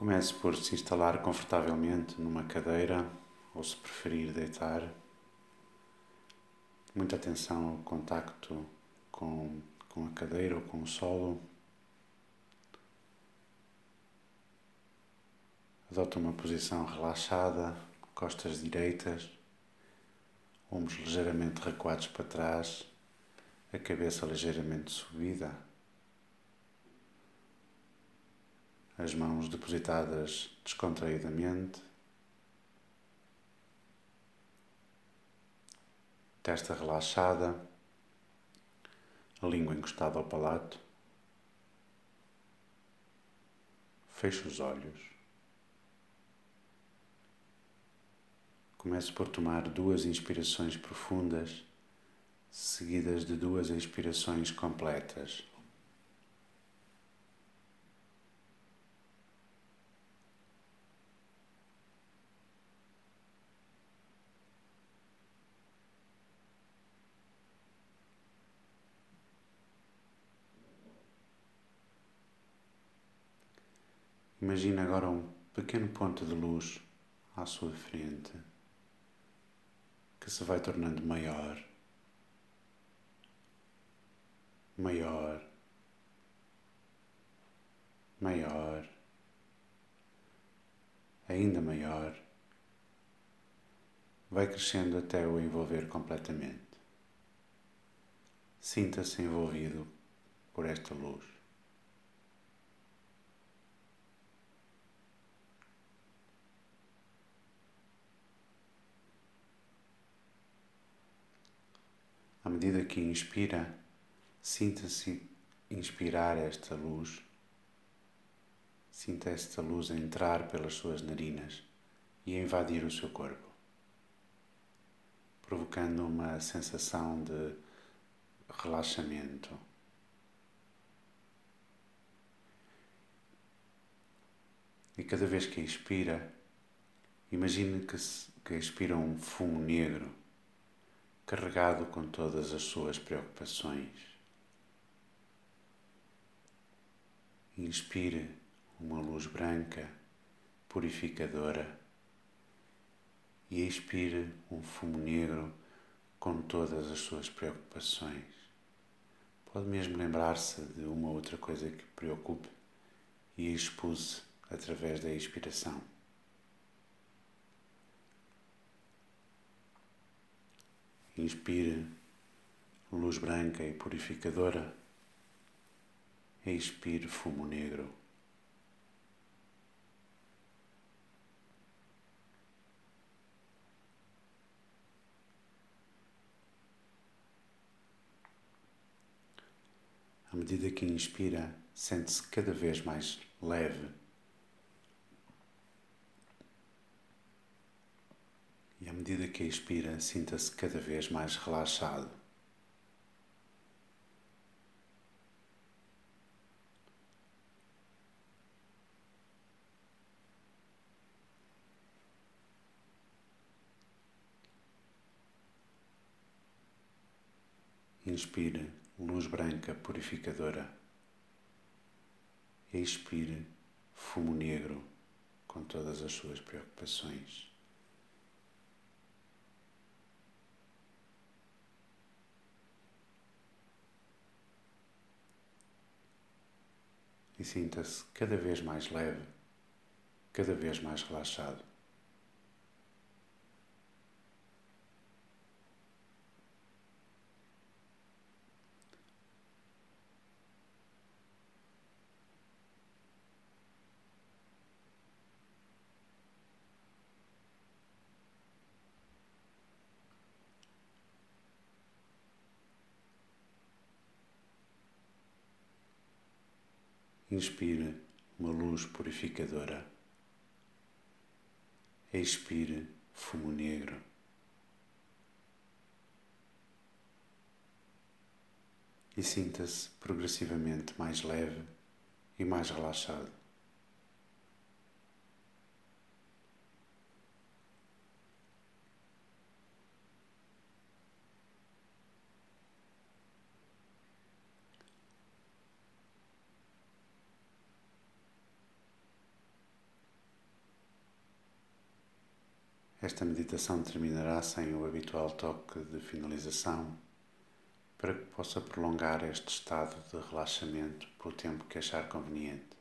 Comece por se instalar confortavelmente numa cadeira ou, se preferir, deitar. Muita atenção ao contacto com, com a cadeira ou com o solo. Adota uma posição relaxada, costas direitas, ombros ligeiramente recuados para trás, a cabeça ligeiramente subida. As mãos depositadas descontraídamente, testa relaxada, a língua encostada ao palato. Feche os olhos. Comece por tomar duas inspirações profundas, seguidas de duas expirações completas. Imagine agora um pequeno ponto de luz à sua frente que se vai tornando maior, maior, maior, ainda maior, vai crescendo até o envolver completamente. Sinta-se envolvido por esta luz. À medida que inspira, sinta-se inspirar esta luz. Sinta esta luz entrar pelas suas narinas e invadir o seu corpo, provocando uma sensação de relaxamento. E cada vez que inspira, imagine que, que expira um fumo negro carregado com todas as suas preocupações. Inspire uma luz branca, purificadora, e expire um fumo negro com todas as suas preocupações. Pode mesmo lembrar-se de uma outra coisa que preocupe e expulse através da expiração. Inspire luz branca e purificadora. Expire fumo negro. À medida que inspira, sente-se cada vez mais leve E à medida que expira, sinta-se cada vez mais relaxado. Inspire luz branca purificadora. Expire fumo negro com todas as suas preocupações. E sinta-se cada vez mais leve, cada vez mais relaxado. Inspire uma luz purificadora. Expire fumo negro. E sinta-se progressivamente mais leve e mais relaxado. Esta meditação terminará sem o habitual toque de finalização, para que possa prolongar este estado de relaxamento pelo tempo que achar conveniente.